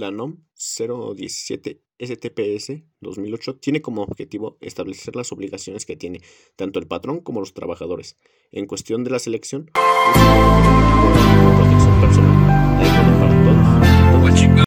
La NOM 017 STPS 2008 tiene como objetivo establecer las obligaciones que tiene tanto el patrón como los trabajadores en cuestión de la selección protección personal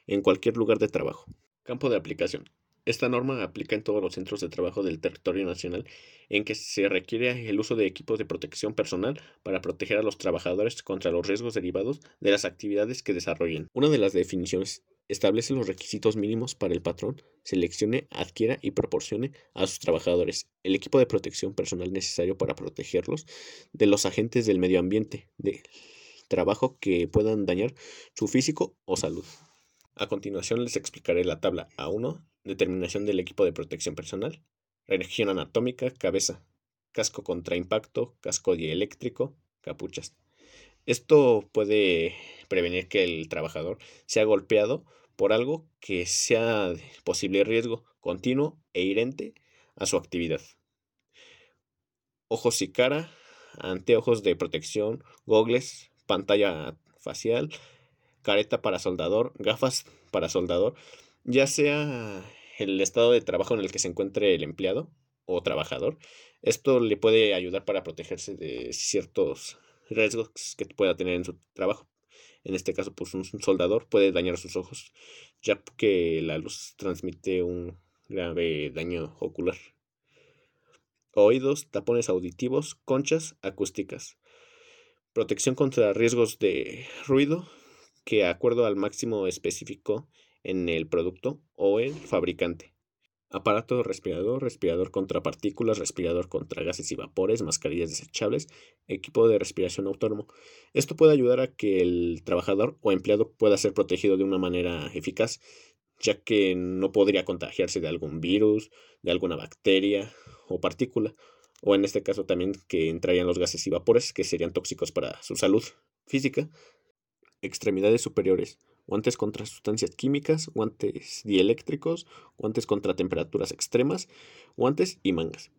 en cualquier lugar de trabajo. Campo de aplicación. Esta norma aplica en todos los centros de trabajo del territorio nacional en que se requiere el uso de equipos de protección personal para proteger a los trabajadores contra los riesgos derivados de las actividades que desarrollen. Una de las definiciones establece los requisitos mínimos para el patrón, seleccione, adquiera y proporcione a sus trabajadores el equipo de protección personal necesario para protegerlos de los agentes del medio ambiente, de trabajo que puedan dañar su físico o salud. A continuación les explicaré la tabla A1, determinación del equipo de protección personal, región anatómica, cabeza, casco contra impacto, casco dieléctrico, capuchas. Esto puede prevenir que el trabajador sea golpeado por algo que sea posible riesgo continuo e irente a su actividad. Ojos y cara, anteojos de protección, gogles, pantalla facial, careta para soldador, gafas para soldador, ya sea el estado de trabajo en el que se encuentre el empleado o trabajador. Esto le puede ayudar para protegerse de ciertos riesgos que pueda tener en su trabajo. En este caso, pues un soldador puede dañar sus ojos, ya que la luz transmite un grave daño ocular. Oídos, tapones auditivos, conchas acústicas. Protección contra riesgos de ruido, que acuerdo al máximo específico en el producto o el fabricante. Aparato respirador, respirador contra partículas, respirador contra gases y vapores, mascarillas desechables, equipo de respiración autónomo. Esto puede ayudar a que el trabajador o empleado pueda ser protegido de una manera eficaz, ya que no podría contagiarse de algún virus, de alguna bacteria o partícula, o en este caso también que entrarían los gases y vapores que serían tóxicos para su salud física. Extremidades superiores guantes contra sustancias químicas, guantes dieléctricos, guantes contra temperaturas extremas, guantes y mangas.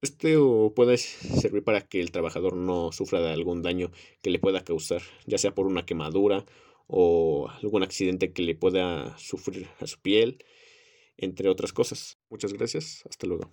Esto puede servir para que el trabajador no sufra de algún daño que le pueda causar, ya sea por una quemadura o algún accidente que le pueda sufrir a su piel, entre otras cosas. Muchas gracias, hasta luego.